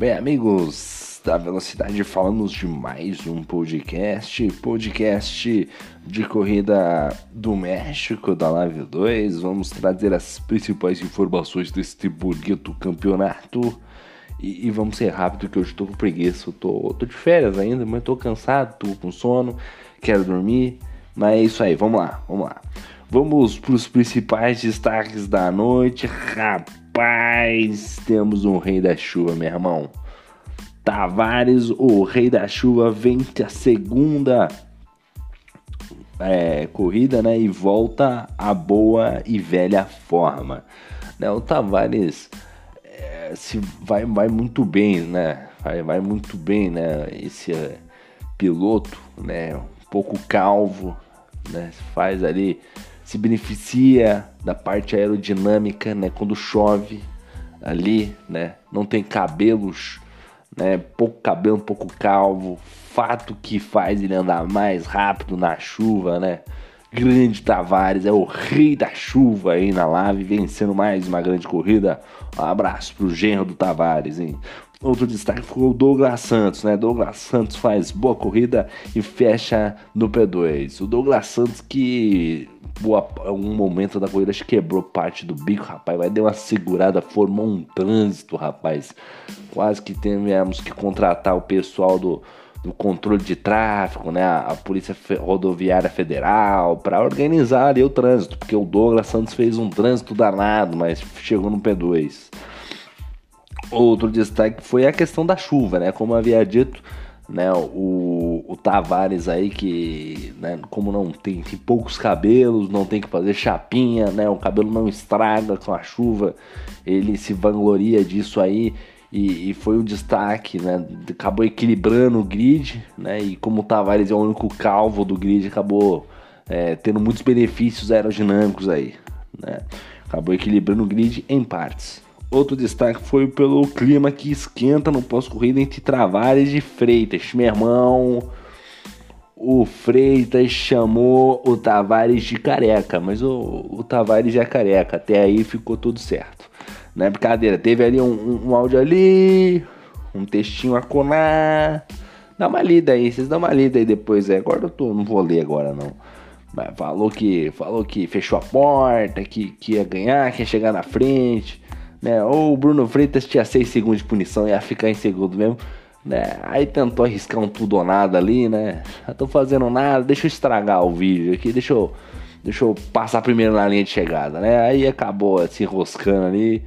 Bem, amigos da Velocidade, falamos de mais um podcast, podcast de corrida do México, da Live 2. Vamos trazer as principais informações deste bonito campeonato. E, e, vamos ser rápido que hoje estou com preguiça. Tô, tô de férias ainda, mas estou cansado, estou com sono, quero dormir. Mas é isso aí, vamos lá, vamos lá. Vamos para os principais destaques da noite. Rapaz, temos um rei da chuva, meu irmão. Tavares, o rei da chuva, vence a segunda é, corrida, né? E volta à boa e velha forma. Né, o Tavares é, se vai, vai muito bem, né? Vai, vai muito bem, né? Esse é, piloto, né? Um pouco calvo, né? Faz ali se beneficia da parte aerodinâmica, né? Quando chove ali, né? Não tem cabelos, né? Pouco cabelo, pouco calvo. Fato que faz ele andar mais rápido na chuva, né? Grande Tavares é o rei da chuva aí na live, vencendo mais uma grande corrida. Um abraço pro genro do Tavares, hein? Outro destaque foi o Douglas Santos, né? Douglas Santos faz boa corrida e fecha no P2. O Douglas Santos que boa, um momento da corrida acho que quebrou parte do bico, rapaz, vai dar uma segurada, formou um trânsito, rapaz. Quase que tivemos que contratar o pessoal do, do controle de tráfego, né? A Polícia Rodoviária Federal para organizar ali o trânsito, porque o Douglas Santos fez um trânsito danado, mas chegou no P2. Outro destaque foi a questão da chuva, né? Como havia dito, né? O, o Tavares aí que, né? Como não tem, tem poucos cabelos, não tem que fazer chapinha, né? O cabelo não estraga com a chuva, ele se vangloria disso aí. E, e, foi o destaque, né? Acabou equilibrando o grid, né? E como o Tavares é o único calvo do grid, acabou é, tendo muitos benefícios aerodinâmicos aí, né? Acabou equilibrando o grid em partes. Outro destaque foi pelo clima que esquenta no pós-corrida entre Travares e Freitas. Meu irmão, o Freitas chamou o Tavares de careca, mas o, o Tavares é careca. Até aí ficou tudo certo. Não é brincadeira, teve ali um, um, um áudio ali, um textinho a colar. Dá uma lida aí, vocês dão uma lida aí depois. É. Agora eu tô, não vou ler agora não. Mas falou que, falou que fechou a porta, que, que ia ganhar, que ia chegar na frente né? Ou o Bruno Freitas tinha 6 segundos de punição e ia ficar em segundo mesmo, né? Aí tentou arriscar um tudo ou nada ali, né? Eu tô fazendo nada, deixa eu estragar o vídeo aqui, deixa eu, deixa eu passar primeiro na linha de chegada, né? Aí acabou se enroscando ali,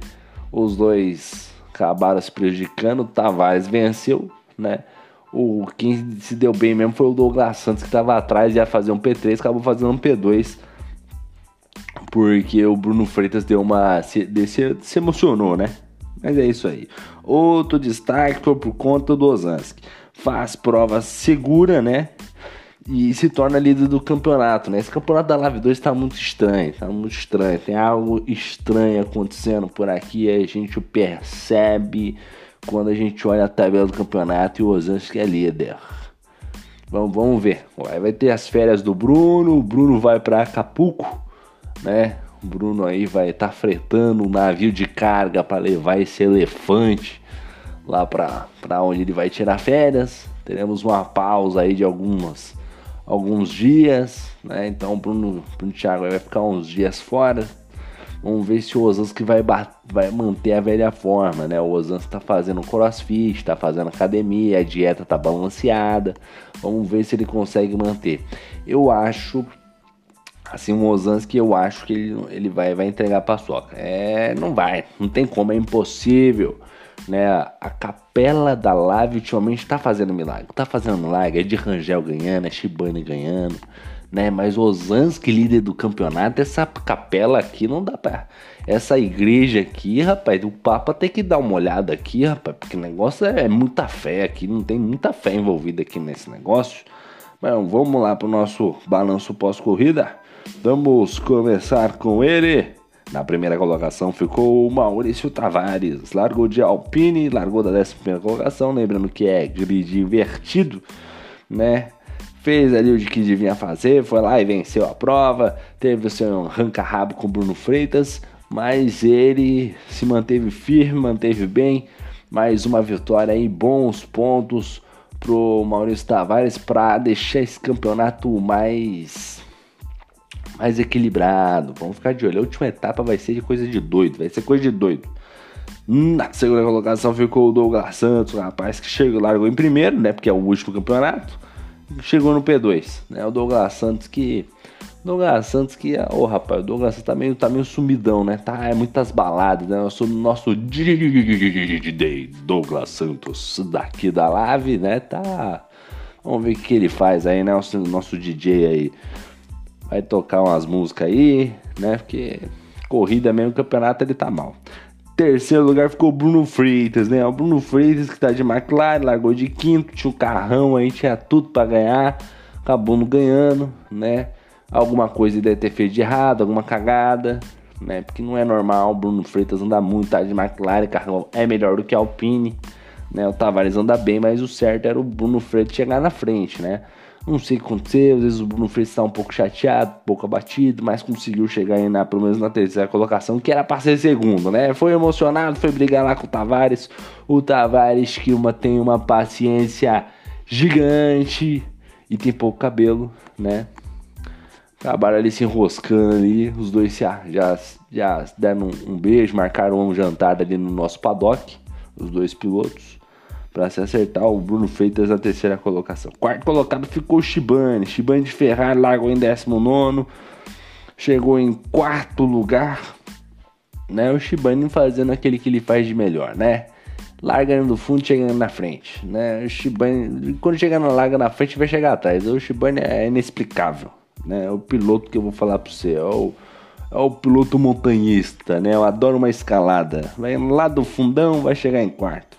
os dois acabaram se prejudicando, o Tavares venceu, né? O, quem se deu bem mesmo foi o Douglas Santos que estava atrás, ia fazer um P3, acabou fazendo um P2 porque o Bruno Freitas deu uma. Se, se, se emocionou, né? Mas é isso aí. Outro destaque foi por conta do Ozanski. Faz prova segura, né? E se torna líder do campeonato, né? Esse campeonato da Live 2 tá muito estranho, tá muito estranho. Tem algo estranho acontecendo por aqui, a gente percebe quando a gente olha a tabela do campeonato e o Ozanski é líder. Vamos, vamos ver. Vai ter as férias do Bruno, o Bruno vai para Acapulco né? O Bruno aí vai estar tá fretando um navio de carga para levar esse elefante lá para onde ele vai tirar férias. Teremos uma pausa aí de algumas alguns dias, né? Então o Bruno, Bruno Thiago vai ficar uns dias fora. Vamos ver se o Osans vai, vai manter a velha forma, né? O Osans está fazendo crossfit, está fazendo academia, a dieta está balanceada. Vamos ver se ele consegue manter. Eu acho Assim, um Ozanski eu acho que ele, ele vai, vai entregar a paçoca. É, não vai, não tem como, é impossível. Né? A capela da Live ultimamente tá fazendo milagre. Tá fazendo milagre, é de Rangel ganhando, é Shibane ganhando. Né? Mas Ozanski, líder do campeonato, essa capela aqui não dá pra. Essa igreja aqui, rapaz, o Papa tem que dar uma olhada aqui, rapaz, porque o negócio é, é muita fé aqui, não tem muita fé envolvida aqui nesse negócio. Mas vamos lá pro nosso balanço pós-corrida. Vamos começar com ele. Na primeira colocação ficou o Maurício Tavares. Largou de Alpine, largou da 11 colocação. Lembrando que é grid invertido, né? Fez ali o que devia fazer, foi lá e venceu a prova. Teve o seu arranca-rabo com Bruno Freitas, mas ele se manteve firme, manteve bem Mais uma vitória aí, bons pontos pro Maurício Tavares para deixar esse campeonato mais mais equilibrado. Vamos ficar de olho. A última etapa vai ser de coisa de doido, vai ser coisa de doido. Na segunda colocação ficou o Douglas Santos, rapaz, que chegou, largou em primeiro, né? Porque é o último campeonato. Chegou no P2, né? O Douglas Santos que. Douglas Santos que. Ô oh, rapaz, o Douglas Santos tá meio, tá meio sumidão, né? Tá, é muitas baladas, né? Eu sou nosso Douglas Santos daqui da live, né? Tá. Vamos ver o que ele faz aí, né? Nosso, nosso DJ aí. Vai tocar umas músicas aí, né? Porque corrida mesmo, campeonato ele tá mal. Terceiro lugar ficou o Bruno Freitas, né? O Bruno Freitas que tá de McLaren, largou de quinto, tinha um carrão aí, tinha tudo para ganhar, acabou não ganhando, né? Alguma coisa deve ter feito de errado, alguma cagada, né? Porque não é normal o Bruno Freitas andar muito, tá de McLaren, carrão é melhor do que Alpine, né? O Tavares anda bem, mas o certo era o Bruno Freitas chegar na frente, né? Não sei o que aconteceu, às vezes o Bruno Freitas está um pouco chateado, um pouco abatido, mas conseguiu chegar aí na, pelo menos na terceira colocação, que era para ser segundo, né? Foi emocionado, foi brigar lá com o Tavares. O Tavares que uma, tem uma paciência gigante e tem pouco cabelo, né? Acabaram ali se enroscando ali, os dois se, já, já deram um, um beijo, marcaram um jantar ali no nosso paddock, os dois pilotos para se acertar o Bruno Freitas na terceira colocação. Quarto colocado ficou Shibane. Shibane de Ferrari largou em 19, chegou em quarto lugar. Né? O Shibane fazendo aquele que ele faz de melhor, né? Largando do fundo, chegando na frente, né? O Shibane, quando chegar na larga na frente, vai chegar atrás. O Shibane é inexplicável, né? É o piloto que eu vou falar para você, é o, é o piloto montanhista, né? Eu adoro uma escalada. Vai lá do fundão, vai chegar em quarto.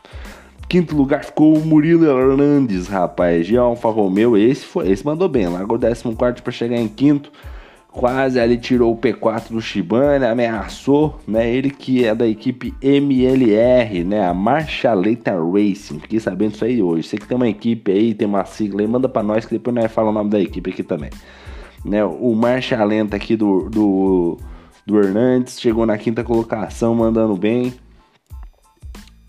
Quinto lugar ficou o Murilo Hernandes, rapaz, de Alfa Romeo. Esse, foi, esse mandou bem, largou 14 para chegar em quinto. Quase ali tirou o P4 do Shibane, ameaçou, né? Ele que é da equipe MLR, né? A Marchaleta Racing. Fiquei sabendo isso aí hoje. Você que tem uma equipe aí, tem uma sigla aí, manda para nós que depois nós fala o nome da equipe aqui também. Né? O Marchalenta aqui do, do, do Hernandes chegou na quinta colocação, mandando bem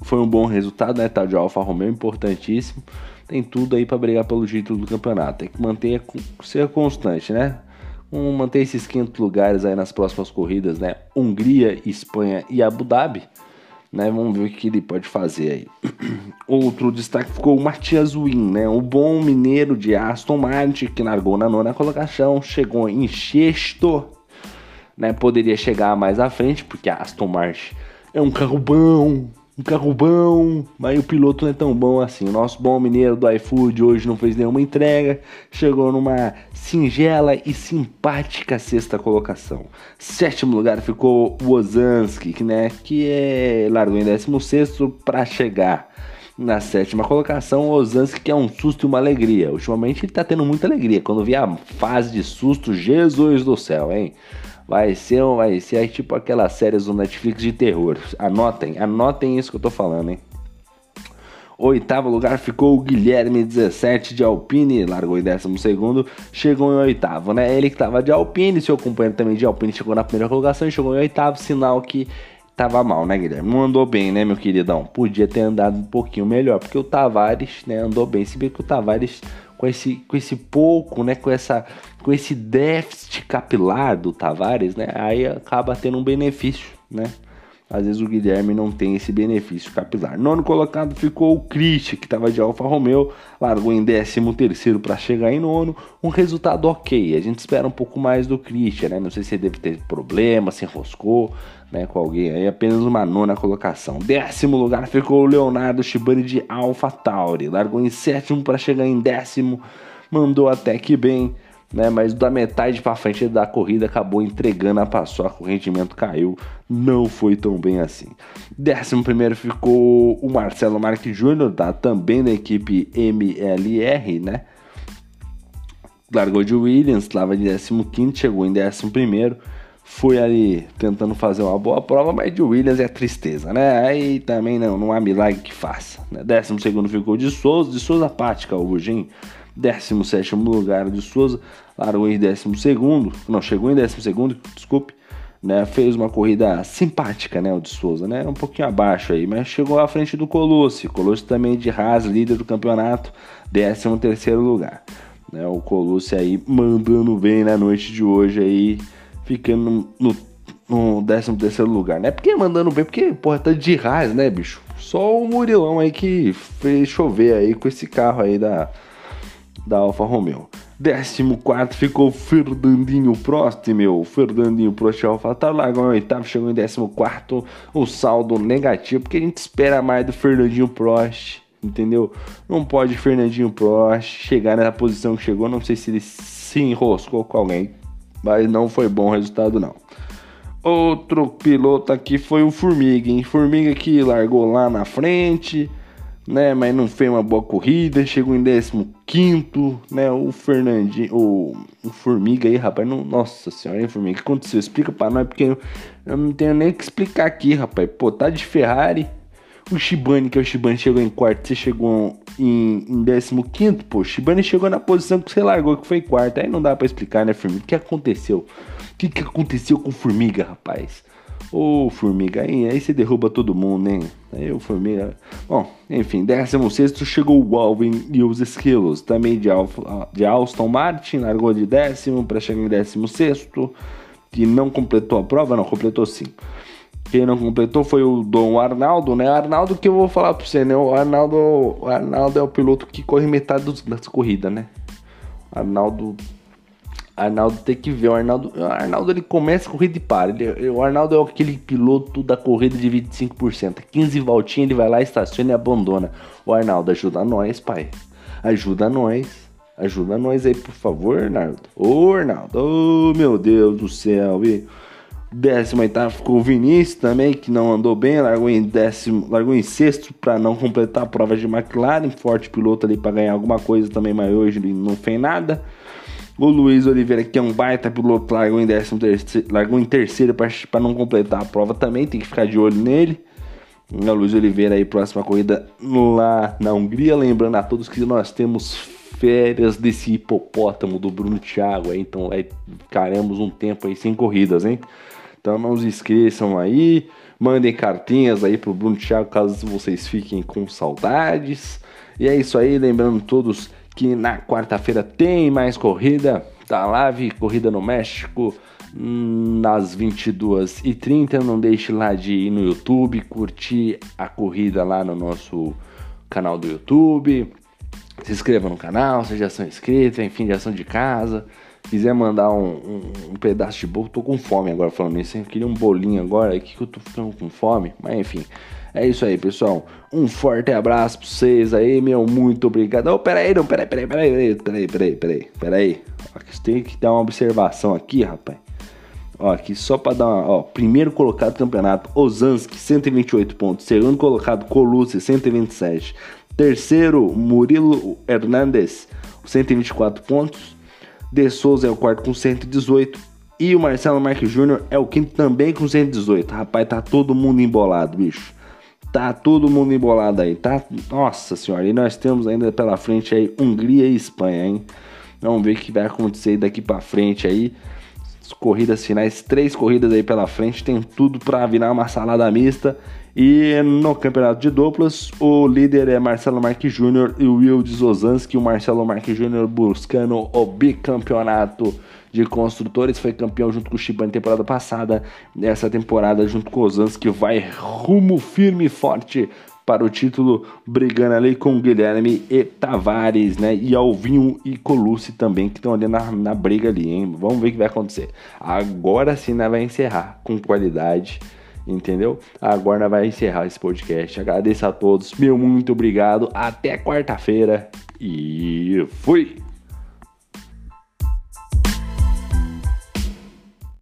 foi um bom resultado, né? Tá de Alfa Romeo importantíssimo. Tem tudo aí para brigar pelo título do campeonato. Tem que manter ser constante, né? Vamos manter esses quintos lugares aí nas próximas corridas, né? Hungria, Espanha e Abu Dhabi. Né? Vamos ver o que ele pode fazer aí. Outro destaque ficou o Matias Win, né? O bom mineiro de Aston Martin que largou na nona colocação, chegou em sexto, né? Poderia chegar mais à frente porque a Aston Martin é um carro bom, um carro bom, mas o piloto não é tão bom assim. O nosso bom mineiro do iFood hoje não fez nenhuma entrega, chegou numa singela e simpática sexta colocação. Sétimo lugar ficou o Ozanski, que, né, que é largou em 16 para chegar na sétima colocação, o Ozanski que é um susto e uma alegria. Ultimamente ele tá tendo muita alegria. Quando vi a fase de susto, Jesus do céu, hein? Vai ser, vai ser tipo aquelas séries do Netflix de terror. Anotem, anotem isso que eu tô falando, hein? Oitavo lugar ficou o Guilherme 17 de Alpine, largou em décimo segundo, chegou em oitavo, né? Ele que tava de Alpine, seu companheiro também de Alpine chegou na primeira colocação e chegou em oitavo, sinal que tava mal, né, Guilherme? Não andou bem, né, meu queridão? Podia ter andado um pouquinho melhor, porque o Tavares, né, andou bem, se bem que o Tavares com esse, com esse pouco, né, com essa com esse déficit capilar do Tavares, né, aí acaba tendo um benefício, né? Às vezes o Guilherme não tem esse benefício capilar. Nono colocado ficou o Christian, que estava de Alfa Romeo, largou em 13 terceiro para chegar em nono. Um resultado ok. A gente espera um pouco mais do Christian, né? Não sei se ele deve ter problema, se enroscou né, com alguém. Aí apenas uma nona colocação. Décimo lugar ficou o Leonardo Shibani de Alpha Tauri. Largou em sétimo para chegar em décimo. Mandou até que bem né? Mas da metade para frente da corrida acabou entregando a paçoca, o rendimento caiu, não foi tão bem assim. Décimo primeiro ficou o Marcelo Marques Júnior, tá? também da equipe MLR, né? Largou de Williams, estava de 15, chegou em 11 primeiro foi ali tentando fazer uma boa prova, mas de Williams é tristeza, né? Aí também não, não há milagre que faça. Né? Décimo segundo ficou de Souza, de Souza Pática, o Rugim. 17 lugar de Souza, largou em 12, não, chegou em 12, desculpe, né, fez uma corrida simpática, né, o de Souza, né, um pouquinho abaixo aí, mas chegou à frente do Colosse, Colosse também de Haas, líder do campeonato, 13 terceiro lugar, né, o Colosse aí mandando bem na noite de hoje aí, ficando no, no 13 terceiro lugar, né, porque mandando bem, porque, porra, tá de Haas, né, bicho, só o Murilão aí que fez chover aí com esse carro aí da, da Alfa Romeo. 14 ficou Fernandinho Prost, meu. Fernandinho Prost AlphaTauri tá largou em oitavo, chegou em 14. O saldo negativo, porque a gente espera mais do Fernandinho Prost, entendeu? Não pode Fernandinho Prost chegar na posição que chegou. Não sei se ele se enroscou com alguém, mas não foi bom o resultado, não. Outro piloto aqui foi o Formiga, hein? Formiga que largou lá na frente né? Mas não fez uma boa corrida, chegou em 15, né? O Fernandinho, o, o Formiga aí, rapaz, não, nossa senhora, hein, Formiga, o que aconteceu? Explica pra nós, porque eu, eu não tenho nem o que explicar aqui, rapaz. Pô, tá de Ferrari, o Shibane, que é o Shibane, chegou em quarto, você chegou em, em 15, pô, o Shibane chegou na posição que você largou, que foi quarto, aí não dá pra explicar, né, Formiga? O que aconteceu? O que, que aconteceu com o Formiga, rapaz? Ô, Formiga, aí, aí você derruba todo mundo, hein? Aí o Formiga. Bom, enfim, 16 chegou o Alvin e os Esquilos, também de, Alfa, de Alston Martin, largou de décimo para chegar em 16, que não completou a prova, não, completou sim. Quem não completou foi o Dom Arnaldo, né? Arnaldo que eu vou falar pra você, né? O Arnaldo, o Arnaldo é o piloto que corre metade das corridas, né? Arnaldo Arnaldo tem que ver. O Arnaldo, o Arnaldo ele começa a corrida e para. Ele, o Arnaldo é aquele piloto da corrida de 25%. 15 voltinhas ele vai lá, estaciona e abandona. O Arnaldo, ajuda nós, pai. Ajuda nós. Ajuda nós aí, por favor, Arnaldo. Ô, Arnaldo. Ô, meu Deus do céu. E 18 ficou o Vinícius também, que não andou bem. Largou em, décimo, largou em sexto para não completar a prova de McLaren. Forte piloto ali para ganhar alguma coisa também, mas hoje não fez nada. O Luiz Oliveira, que é um baita piloto, largou em, décimo terceiro, largou em terceiro para não completar a prova também, tem que ficar de olho nele. O Luiz Oliveira aí, próxima corrida lá na Hungria. Lembrando a todos que nós temos férias desse hipopótamo do Bruno Thiago aí, então aí ficaremos um tempo aí sem corridas, hein? Então não se esqueçam aí, mandem cartinhas aí pro Bruno Thiago caso vocês fiquem com saudades. E é isso aí, lembrando todos que na quarta-feira tem mais corrida da Live, corrida no México, nas 22h30. Não deixe lá de ir no YouTube, curtir a corrida lá no nosso canal do YouTube. Se inscreva no canal, se já são inscritos, enfim, já são de casa. Quiser mandar um, um, um, pedaço de bolo, tô com fome agora falando isso. Eu queria um bolinho agora aqui que eu tô ficando com fome, mas enfim. É isso aí, pessoal. Um forte abraço pra vocês aí, meu. Muito obrigado. Oh, peraí, não, peraí, peraí, peraí, peraí, peraí, peraí, peraí. Aqui tem que dar uma observação aqui, rapaz. Ó, aqui só para dar uma, ó, primeiro colocado do campeonato, Ozanski, 128 pontos. Segundo colocado, Colucci, 127. Terceiro, Murilo Hernandes, 124 pontos. De Souza é o quarto com 118. E o Marcelo Marques Júnior é o quinto também com 118. Rapaz, tá todo mundo embolado, bicho. Tá todo mundo embolado aí, tá? Nossa senhora, e nós temos ainda pela frente aí Hungria e Espanha, hein? Vamos ver o que vai acontecer daqui para frente aí. As corridas finais, três corridas aí pela frente, tem tudo para virar uma salada mista. E no campeonato de duplas, o líder é Marcelo Marques Júnior e o Will Zozanski. O Marcelo Marques Júnior buscando o bicampeonato de construtores, foi campeão junto com o Shibane temporada passada. Nessa temporada, junto com o Ozanski, vai rumo firme e forte para o título, brigando ali com Guilherme e Tavares, né? E Alvinho e Colucci também, que estão ali na, na briga ali, hein? Vamos ver o que vai acontecer. Agora sim, nós vai encerrar com qualidade, entendeu? Agora vai encerrar esse podcast. Agradeço a todos, meu muito obrigado. Até quarta-feira e fui!